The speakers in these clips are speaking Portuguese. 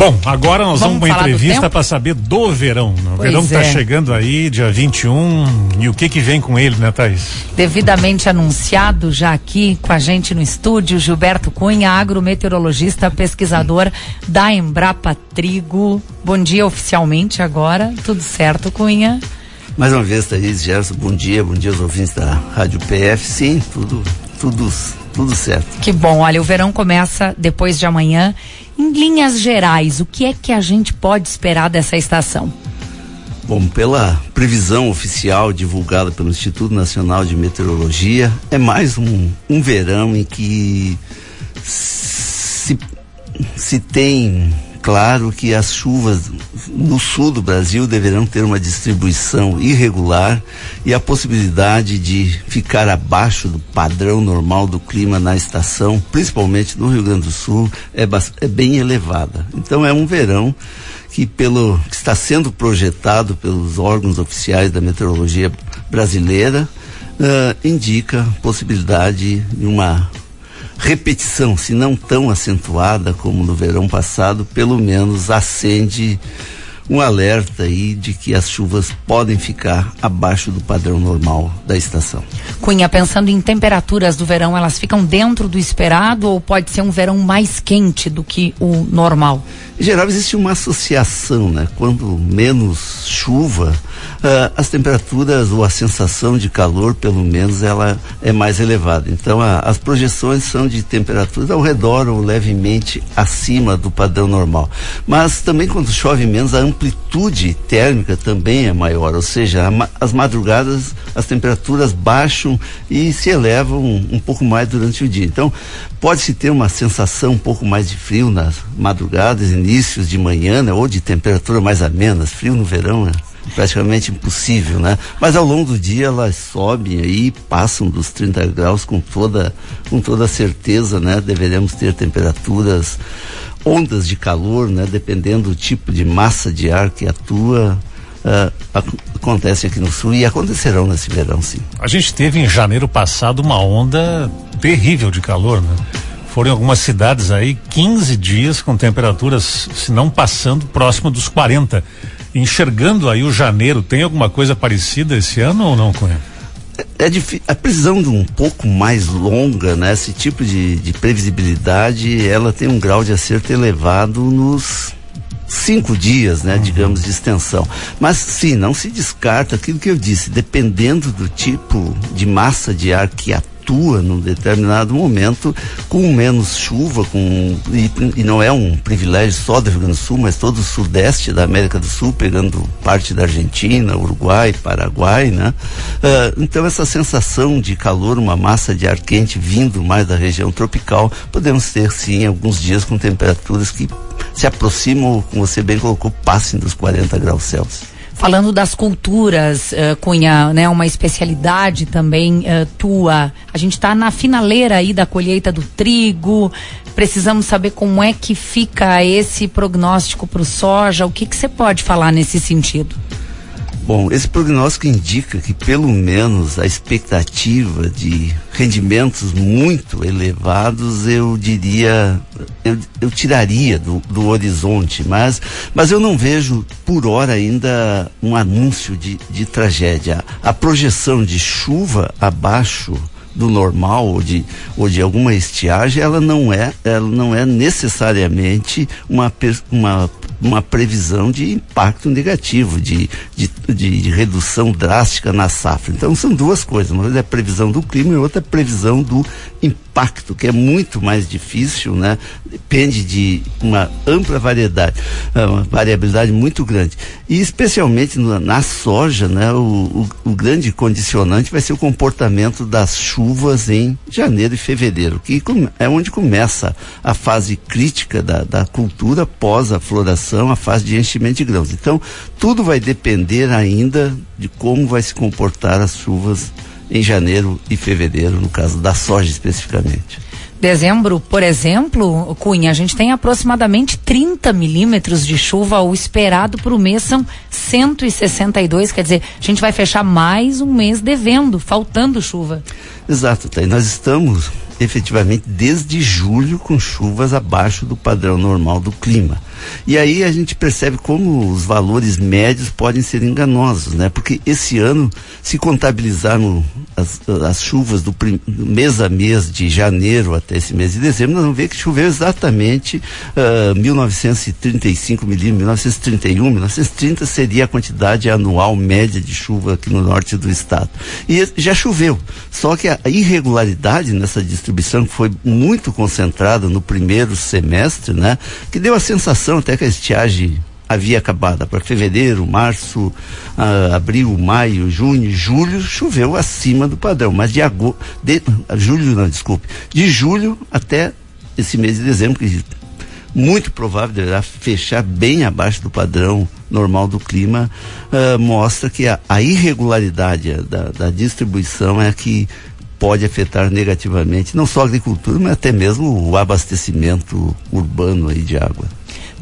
Bom, agora nós vamos, vamos uma entrevista para saber do verão. O pois verão está é. chegando aí, dia 21, e o que que vem com ele, né, Thaís? Devidamente anunciado já aqui com a gente no estúdio, Gilberto Cunha, agrometeorologista, pesquisador da Embrapa Trigo. Bom dia oficialmente agora, tudo certo, Cunha? Mais uma vez, Thaís, Gerson, bom dia, bom dia aos ouvintes da Rádio PF. Sim, tudo, tudo, tudo certo. Que bom, olha, o verão começa depois de amanhã em linhas gerais, o que é que a gente pode esperar dessa estação? Bom, pela previsão oficial divulgada pelo Instituto Nacional de Meteorologia, é mais um, um verão em que se, se tem claro que as chuvas no sul do Brasil deverão ter uma distribuição irregular e a possibilidade de ficar abaixo do padrão normal do clima na estação, principalmente no Rio Grande do Sul, é, é bem elevada. Então é um verão que pelo que está sendo projetado pelos órgãos oficiais da meteorologia brasileira uh, indica possibilidade de uma repetição, se não tão acentuada como no verão passado, pelo menos acende um alerta aí de que as chuvas podem ficar abaixo do padrão normal da estação. Cunha, pensando em temperaturas do verão, elas ficam dentro do esperado ou pode ser um verão mais quente do que o normal? Em geral, existe uma associação, né? Quando menos chuva, uh, as temperaturas ou a sensação de calor, pelo menos, ela é mais elevada. Então, a, as projeções são de temperaturas ao redor ou levemente acima do padrão normal. Mas também quando chove menos, a amplitude térmica também é maior, ou seja, as madrugadas as temperaturas baixam e se elevam um, um pouco mais durante o dia. Então, pode-se ter uma sensação um pouco mais de frio nas madrugadas, inícios de manhã, né, ou de temperatura mais amena. Frio no verão é praticamente impossível, né? Mas ao longo do dia elas sobem aí, passam dos 30 graus com toda, com toda certeza, né? Deveremos ter temperaturas, ondas de calor, né? Dependendo do tipo de massa de ar que atua. Uh, acontece aqui no sul e acontecerão nesse verão, sim. A gente teve em janeiro passado uma onda terrível de calor, né? Foram algumas cidades aí 15 dias com temperaturas, se não passando, próximo dos 40. Enxergando aí o janeiro, tem alguma coisa parecida esse ano ou não, Cunha? É, difícil, a previsão de um pouco mais longa, né? Esse tipo de, de previsibilidade, ela tem um grau de acerto elevado nos cinco dias, né, uhum. digamos, de extensão. Mas sim, não se descarta aquilo que eu disse, dependendo do tipo de massa de ar que atua atua num determinado momento com menos chuva, com e, e, não é um privilégio só do Rio Grande do Sul, mas todo o sudeste da América do Sul, pegando parte da Argentina, Uruguai, Paraguai, né? Uh, então essa sensação de calor, uma massa de ar quente vindo mais da região tropical, podemos ter sim alguns dias com temperaturas que se aproximam, como você bem colocou, passem dos 40 graus Celsius falando das culturas, uh, Cunha, né, uma especialidade também uh, tua. A gente está na finaleira aí da colheita do trigo. Precisamos saber como é que fica esse prognóstico para o soja. O que você pode falar nesse sentido? Bom, esse prognóstico indica que pelo menos a expectativa de rendimentos muito elevados, eu diria, eu, eu tiraria do, do horizonte, mas, mas eu não vejo por hora ainda um anúncio de, de tragédia. A projeção de chuva abaixo do normal ou de, ou de alguma estiagem, ela não é, ela não é necessariamente uma, uma uma previsão de impacto negativo, de, de, de, de, redução drástica na safra. Então são duas coisas, uma é a previsão do clima e outra é a previsão do impacto, que é muito mais difícil, né? Depende de uma ampla variedade, é, uma variabilidade muito grande. E especialmente na, na soja, né? O, o, o, grande condicionante vai ser o comportamento das chuvas em janeiro e fevereiro, que é onde começa a fase crítica da, da cultura pós a floração, a fase de enchimento de grãos. Então, tudo vai depender ainda de como vai se comportar as chuvas em janeiro e fevereiro, no caso da soja especificamente. Dezembro, por exemplo, Cunha, a gente tem aproximadamente 30 milímetros de chuva. O esperado para o mês são 162. Quer dizer, a gente vai fechar mais um mês devendo, faltando chuva. Exato, Thay. Nós estamos efetivamente desde julho com chuvas abaixo do padrão normal do clima. E aí a gente percebe como os valores médios podem ser enganosos, né? Porque esse ano, se contabilizarmos as, as chuvas do, prim, mês a mês, de janeiro até esse mês de dezembro, nós vamos ver que choveu exatamente uh, 1935 milímetros, 1931, 1930 seria a quantidade anual média de chuva aqui no norte do estado. E já choveu. Só que a irregularidade nessa distribuição foi muito concentrada no primeiro semestre, né? Que deu a sensação até que a estiagem havia acabado. Para fevereiro, março, uh, abril, maio, junho, julho, choveu acima do padrão. Mas de agosto, de, julho não, desculpe, de julho até esse mês de dezembro, que muito provável deverá fechar bem abaixo do padrão normal do clima, uh, mostra que a, a irregularidade da, da distribuição é que pode afetar negativamente não só a agricultura, mas até mesmo o abastecimento urbano aí de água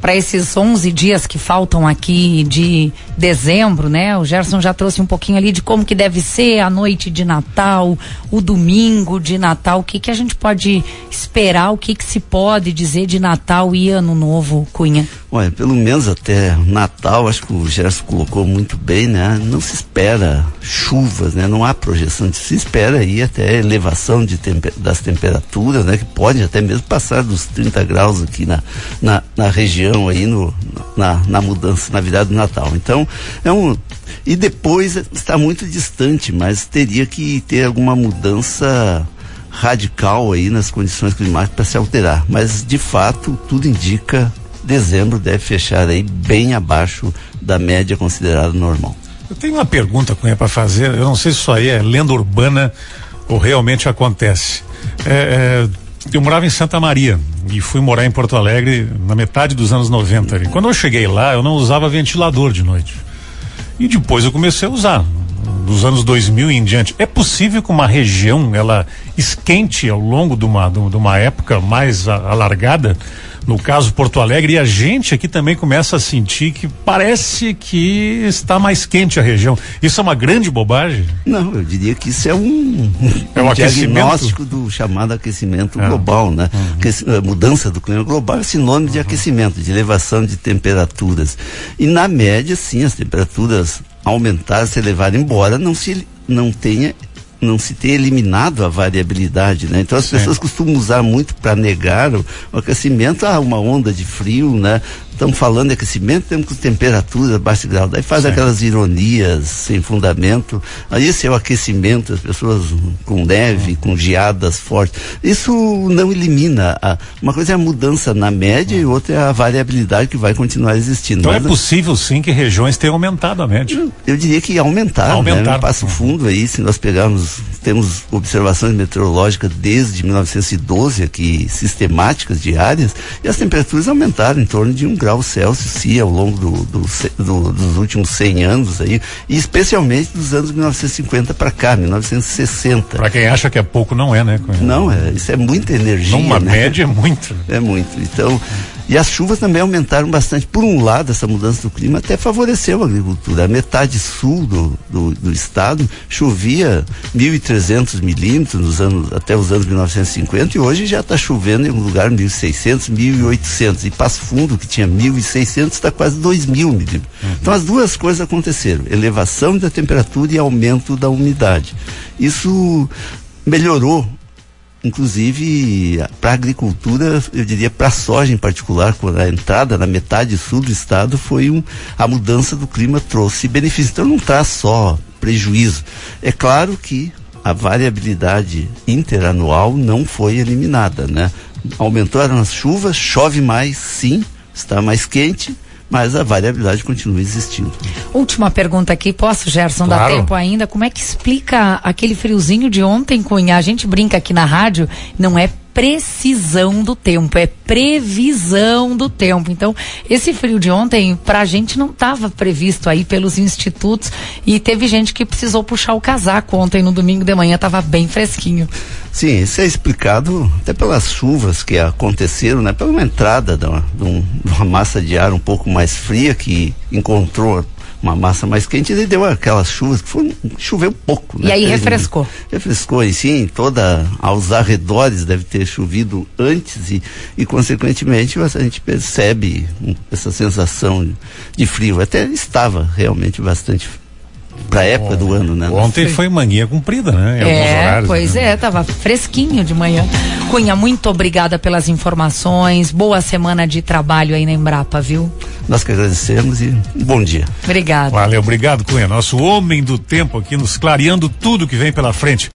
para esses 11 dias que faltam aqui de dezembro, né? O Gerson já trouxe um pouquinho ali de como que deve ser a noite de Natal, o domingo de Natal, o que que a gente pode esperar, o que que se pode dizer de Natal e Ano Novo, Cunha? Olha, pelo menos até Natal, acho que o Gerson colocou muito bem, né? Não se espera chuvas, né? Não há projeção, se espera aí até elevação de temper das temperaturas, né? Que pode até mesmo passar dos 30 graus aqui na, na, na região aí no, na, na mudança, na virada do Natal. Então, é um, e depois está muito distante, mas teria que ter alguma mudança radical aí nas condições climáticas para se alterar. Mas de fato tudo indica dezembro deve fechar aí bem abaixo da média considerada normal. Eu tenho uma pergunta, Cunha, para fazer. Eu não sei se isso aí é lenda urbana ou realmente acontece. É, é, eu morava em Santa Maria e fui morar em Porto Alegre na metade dos anos 90. E quando eu cheguei lá, eu não usava ventilador de noite. E depois eu comecei a usar, dos anos 2000 em diante. É possível que uma região ela esquente ao longo de uma, de uma época mais alargada? No caso Porto Alegre, e a gente aqui também começa a sentir que parece que está mais quente a região. Isso é uma grande bobagem? Não, eu diria que isso é um, é um, um diagnóstico do chamado aquecimento é. global, né? Uhum. Eh, mudança do clima global é sinônimo uhum. de aquecimento, de elevação de temperaturas. E na média, sim, as temperaturas aumentaram, se elevaram, embora não se não tenha não se ter eliminado a variabilidade, né? Então as Sim. pessoas costumam usar muito para negar o, o, aquecimento, ah, uma onda de frio, né? Estamos falando de aquecimento, temos temperatura abaixo de grau. Daí faz Sim. aquelas ironias sem fundamento. Aí esse é o aquecimento, as pessoas com neve, com geadas fortes. Isso não elimina. A, uma coisa é a mudança na média e outra é a variabilidade que vai continuar existindo. Então Mas, é possível sim que regiões tenham aumentado a média. Eu, eu diria que aumentar. Aumentar. Né? Passo fundo aí, se nós pegarmos, temos observações meteorológicas desde 1912 aqui, sistemáticas diárias, e as temperaturas aumentaram em torno de um grau grau Celsius, sim, ao longo do, do, do, dos últimos 100 anos aí, e especialmente dos anos 1950 para cá, 1960. Para quem acha que é pouco, não é, né? Não, é, isso é muita energia. Numa né? média é muito. É muito. Então, e as chuvas também aumentaram bastante. Por um lado, essa mudança do clima até favoreceu a agricultura. A metade sul do, do, do estado chovia 1.300 milímetros nos anos, até os anos 1950 e hoje já está chovendo em um lugar 1.600, 1.800. E Passo Fundo, que tinha 1.600, está quase 2.000 milímetros. Uhum. Então as duas coisas aconteceram: elevação da temperatura e aumento da umidade. Isso melhorou inclusive para agricultura, eu diria para a soja em particular, quando a entrada na metade sul do estado foi um, a mudança do clima trouxe benefícios. Então não traz só prejuízo. É claro que a variabilidade interanual não foi eliminada, né? Aumentaram as chuvas, chove mais, sim, está mais quente, mas a variabilidade continua existindo. Última pergunta aqui, posso, Gerson, claro. dá tempo ainda? Como é que explica aquele friozinho de ontem, Cunha? A gente brinca aqui na rádio, não é precisão do tempo, é previsão do tempo. Então, esse frio de ontem, pra gente não estava previsto aí pelos institutos e teve gente que precisou puxar o casaco ontem no domingo de manhã, estava bem fresquinho. Sim, isso é explicado até pelas chuvas que aconteceram, né? Pela uma entrada de uma, de uma massa de ar um pouco mais fria que encontrou uma massa mais quente e deu aquelas chuvas que foi, choveu pouco. Né? E aí refrescou. Refrescou e sim, toda aos arredores deve ter chovido antes e, e consequentemente a gente percebe essa sensação de frio. Até estava realmente bastante para a época do ano, né? Ontem foi mania cumprida, né? Em é, horários, pois né? é, tava fresquinho de manhã. Cunha, muito obrigada pelas informações. Boa semana de trabalho aí na Embrapa, viu? Nós que agradecemos e bom dia. Obrigado. Valeu, obrigado, Cunha. Nosso homem do tempo aqui nos clareando tudo que vem pela frente.